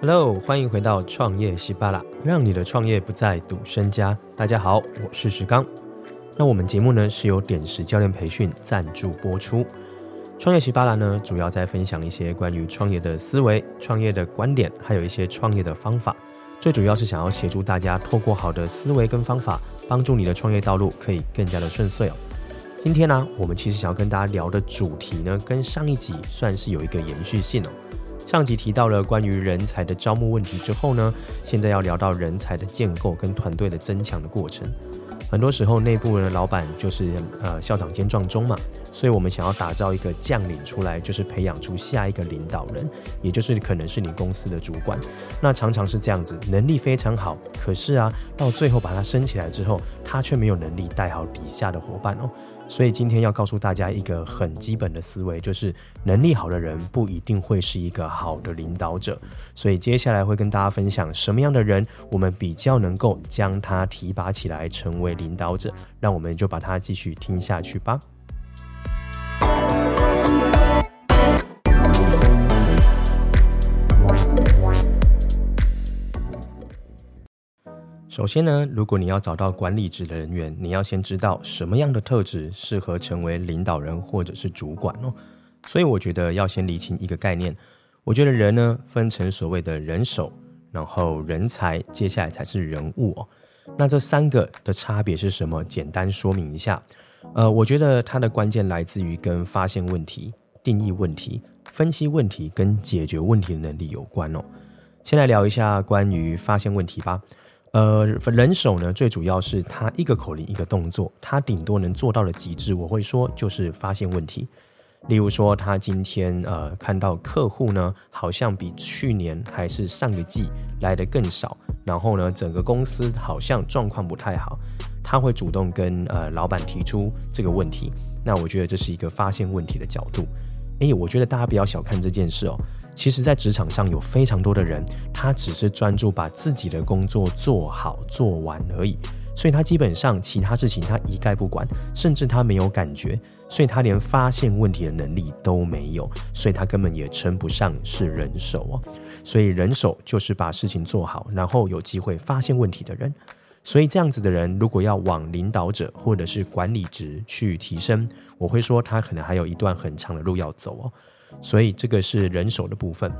Hello，欢迎回到创业西巴拉，让你的创业不再赌身家。大家好，我是石刚。那我们节目呢是由点石教练培训赞助播出。创业西巴拉呢，主要在分享一些关于创业的思维、创业的观点，还有一些创业的方法。最主要是想要协助大家透过好的思维跟方法，帮助你的创业道路可以更加的顺遂哦。今天呢，我们其实想要跟大家聊的主题呢，跟上一集算是有一个延续性哦。上集提到了关于人才的招募问题之后呢，现在要聊到人才的建构跟团队的增强的过程。很多时候，内部的老板就是呃校长兼撞钟嘛，所以我们想要打造一个将领出来，就是培养出下一个领导人，也就是可能是你公司的主管。那常常是这样子，能力非常好，可是啊，到最后把他升起来之后，他却没有能力带好底下的伙伴哦。所以今天要告诉大家一个很基本的思维，就是能力好的人不一定会是一个好的领导者。所以接下来会跟大家分享什么样的人，我们比较能够将他提拔起来成为领导者。让我们就把它继续听下去吧。首先呢，如果你要找到管理职的人员，你要先知道什么样的特质适合成为领导人或者是主管哦。所以我觉得要先厘清一个概念。我觉得人呢分成所谓的人手，然后人才，接下来才是人物哦。那这三个的差别是什么？简单说明一下。呃，我觉得它的关键来自于跟发现问题、定义问题、分析问题跟解决问题的能力有关哦。先来聊一下关于发现问题吧。呃，人手呢，最主要是他一个口令一个动作，他顶多能做到的极致，我会说就是发现问题。例如说，他今天呃看到客户呢，好像比去年还是上个季来的更少，然后呢，整个公司好像状况不太好，他会主动跟呃老板提出这个问题。那我觉得这是一个发现问题的角度。诶，我觉得大家不要小看这件事哦。其实，在职场上有非常多的人，他只是专注把自己的工作做好做完而已，所以他基本上其他事情他一概不管，甚至他没有感觉，所以他连发现问题的能力都没有，所以他根本也称不上是人手哦。所以人手就是把事情做好，然后有机会发现问题的人。所以这样子的人，如果要往领导者或者是管理职去提升，我会说他可能还有一段很长的路要走哦。所以这个是人手的部分，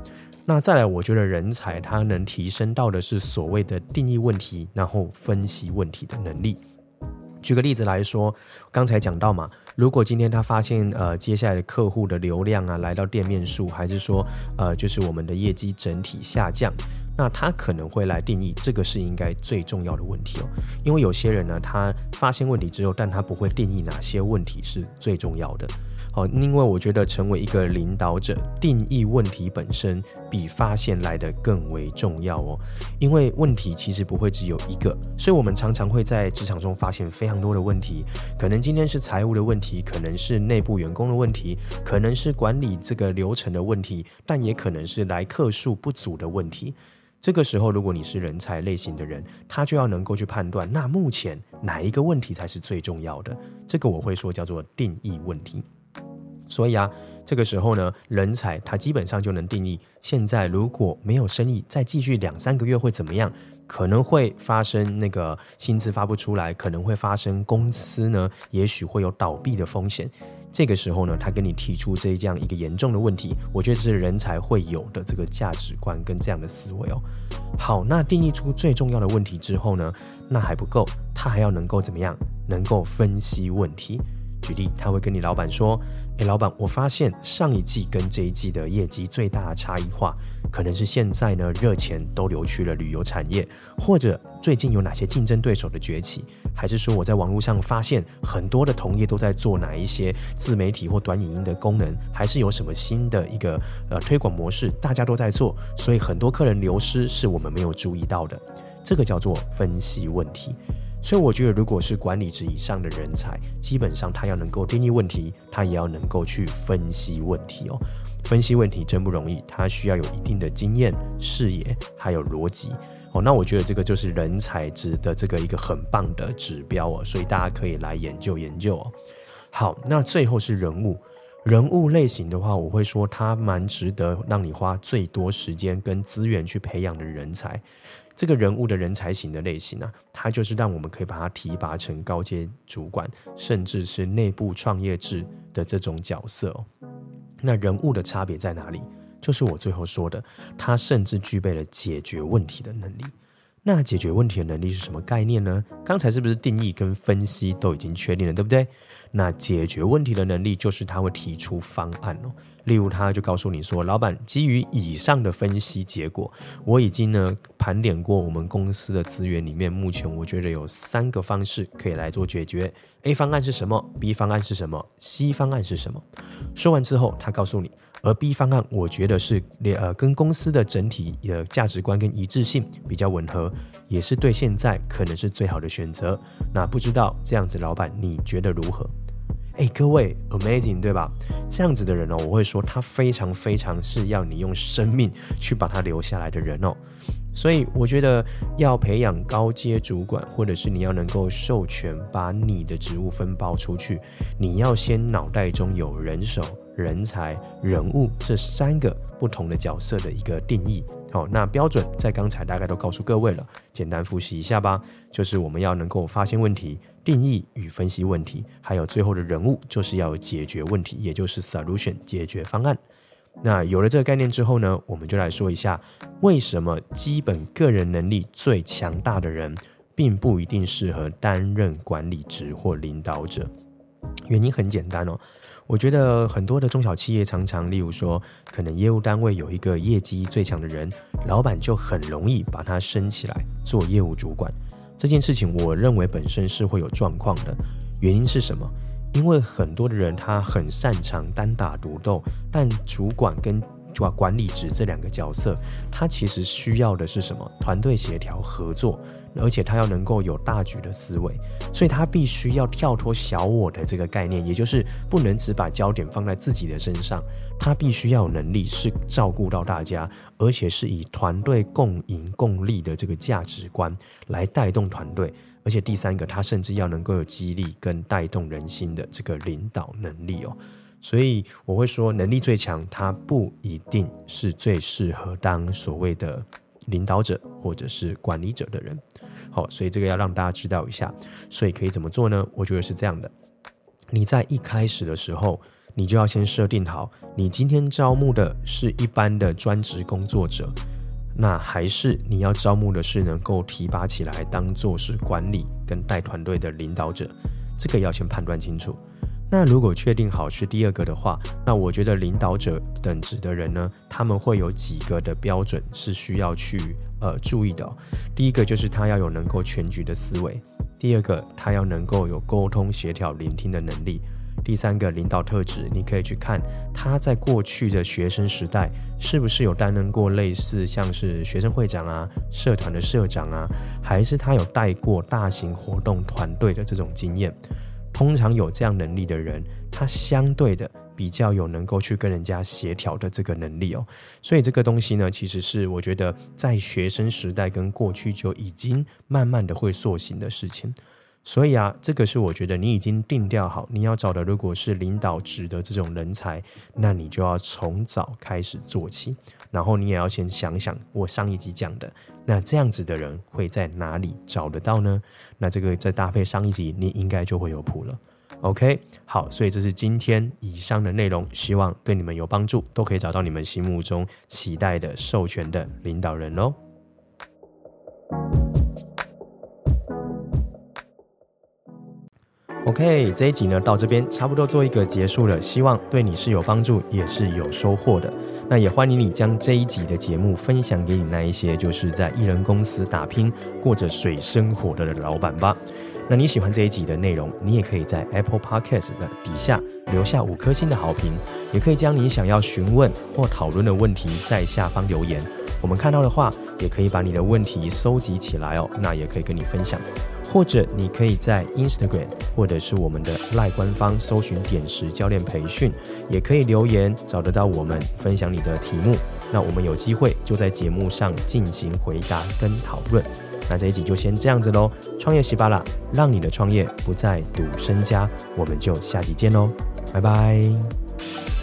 那再来，我觉得人才他能提升到的是所谓的定义问题，然后分析问题的能力。举个例子来说，刚才讲到嘛，如果今天他发现呃接下来的客户的流量啊来到店面数，还是说呃就是我们的业绩整体下降，那他可能会来定义这个是应该最重要的问题哦，因为有些人呢，他发现问题之后，但他不会定义哪些问题是最重要的。好，因为我觉得成为一个领导者，定义问题本身比发现来得更为重要哦。因为问题其实不会只有一个，所以我们常常会在职场中发现非常多的问题。可能今天是财务的问题，可能是内部员工的问题，可能是管理这个流程的问题，但也可能是来客数不足的问题。这个时候，如果你是人才类型的人，他就要能够去判断，那目前哪一个问题才是最重要的？这个我会说叫做定义问题。所以啊，这个时候呢，人才他基本上就能定义，现在如果没有生意，再继续两三个月会怎么样？可能会发生那个薪资发不出来，可能会发生公司呢，也许会有倒闭的风险。这个时候呢，他跟你提出这样一个严重的问题，我觉得是人才会有的这个价值观跟这样的思维哦。好，那定义出最重要的问题之后呢，那还不够，他还要能够怎么样？能够分析问题。举例，他会跟你老板说：“诶，老板，我发现上一季跟这一季的业绩最大的差异化，可能是现在呢热钱都流去了旅游产业，或者最近有哪些竞争对手的崛起，还是说我在网络上发现很多的同业都在做哪一些自媒体或短影音的功能，还是有什么新的一个呃推广模式大家都在做，所以很多客人流失是我们没有注意到的，这个叫做分析问题。”所以我觉得，如果是管理职以上的人才，基本上他要能够定义问题，他也要能够去分析问题哦。分析问题真不容易，他需要有一定的经验、视野，还有逻辑哦。那我觉得这个就是人才值的这个一个很棒的指标哦，所以大家可以来研究研究哦。好，那最后是人物，人物类型的话，我会说他蛮值得让你花最多时间跟资源去培养的人才。这个人物的人才型的类型啊，它就是让我们可以把它提拔成高阶主管，甚至是内部创业制的这种角色哦。那人物的差别在哪里？就是我最后说的，他甚至具备了解决问题的能力。那解决问题的能力是什么概念呢？刚才是不是定义跟分析都已经确定了，对不对？那解决问题的能力就是他会提出方案哦。例如，他就告诉你说：“老板，基于以上的分析结果，我已经呢盘点过我们公司的资源里面，目前我觉得有三个方式可以来做解决。A 方案是什么？B 方案是什么？C 方案是什么？”说完之后，他告诉你。而 B 方案，我觉得是呃跟公司的整体的价值观跟一致性比较吻合，也是对现在可能是最好的选择。那不知道这样子，老板你觉得如何？哎，各位，amazing 对吧？这样子的人哦，我会说他非常非常是要你用生命去把他留下来的人哦。所以我觉得要培养高阶主管，或者是你要能够授权把你的职务分包出去，你要先脑袋中有人手。人才、人物这三个不同的角色的一个定义，好，那标准在刚才大概都告诉各位了，简单复习一下吧。就是我们要能够发现问题、定义与分析问题，还有最后的人物就是要解决问题，也就是 solution 解决方案。那有了这个概念之后呢，我们就来说一下为什么基本个人能力最强大的人，并不一定适合担任管理职或领导者。原因很简单哦。我觉得很多的中小企业常常，例如说，可能业务单位有一个业绩最强的人，老板就很容易把他升起来做业务主管。这件事情，我认为本身是会有状况的。原因是什么？因为很多的人他很擅长单打独斗，但主管跟主管管理职这两个角色，他其实需要的是什么？团队协调合作。而且他要能够有大局的思维，所以他必须要跳脱小我的这个概念，也就是不能只把焦点放在自己的身上，他必须要有能力是照顾到大家，而且是以团队共赢共利的这个价值观来带动团队。而且第三个，他甚至要能够有激励跟带动人心的这个领导能力哦。所以我会说，能力最强，他不一定是最适合当所谓的领导者或者是管理者的人。好，所以这个要让大家知道一下，所以可以怎么做呢？我觉得是这样的，你在一开始的时候，你就要先设定好，你今天招募的是一般的专职工作者，那还是你要招募的是能够提拔起来当做是管理跟带团队的领导者，这个要先判断清楚。那如果确定好是第二个的话，那我觉得领导者等职的人呢，他们会有几个的标准是需要去呃注意的。第一个就是他要有能够全局的思维，第二个他要能够有沟通协调聆听的能力，第三个领导特质，你可以去看他在过去的学生时代是不是有担任过类似像是学生会长啊、社团的社长啊，还是他有带过大型活动团队的这种经验。通常有这样能力的人，他相对的比较有能够去跟人家协调的这个能力哦。所以这个东西呢，其实是我觉得在学生时代跟过去就已经慢慢的会塑形的事情。所以啊，这个是我觉得你已经定调好，你要找的如果是领导职的这种人才，那你就要从早开始做起，然后你也要先想想我上一集讲的，那这样子的人会在哪里找得到呢？那这个再搭配上一集，你应该就会有谱了。OK，好，所以这是今天以上的内容，希望对你们有帮助，都可以找到你们心目中期待的授权的领导人喽。OK，这一集呢到这边差不多做一个结束了，希望对你是有帮助，也是有收获的。那也欢迎你将这一集的节目分享给你那一些就是在艺人公司打拼、过着水深火热的老板吧。那你喜欢这一集的内容，你也可以在 Apple Podcast 的底下留下五颗星的好评，也可以将你想要询问或讨论的问题在下方留言，我们看到的话，也可以把你的问题收集起来哦，那也可以跟你分享。或者你可以在 Instagram 或者是我们的赖官方搜寻点石教练培训，也可以留言找得到我们分享你的题目，那我们有机会就在节目上进行回答跟讨论。那这一集就先这样子喽，创业喜巴啦，让你的创业不再赌身家，我们就下集见喽，拜拜。